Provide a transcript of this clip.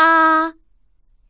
Ah!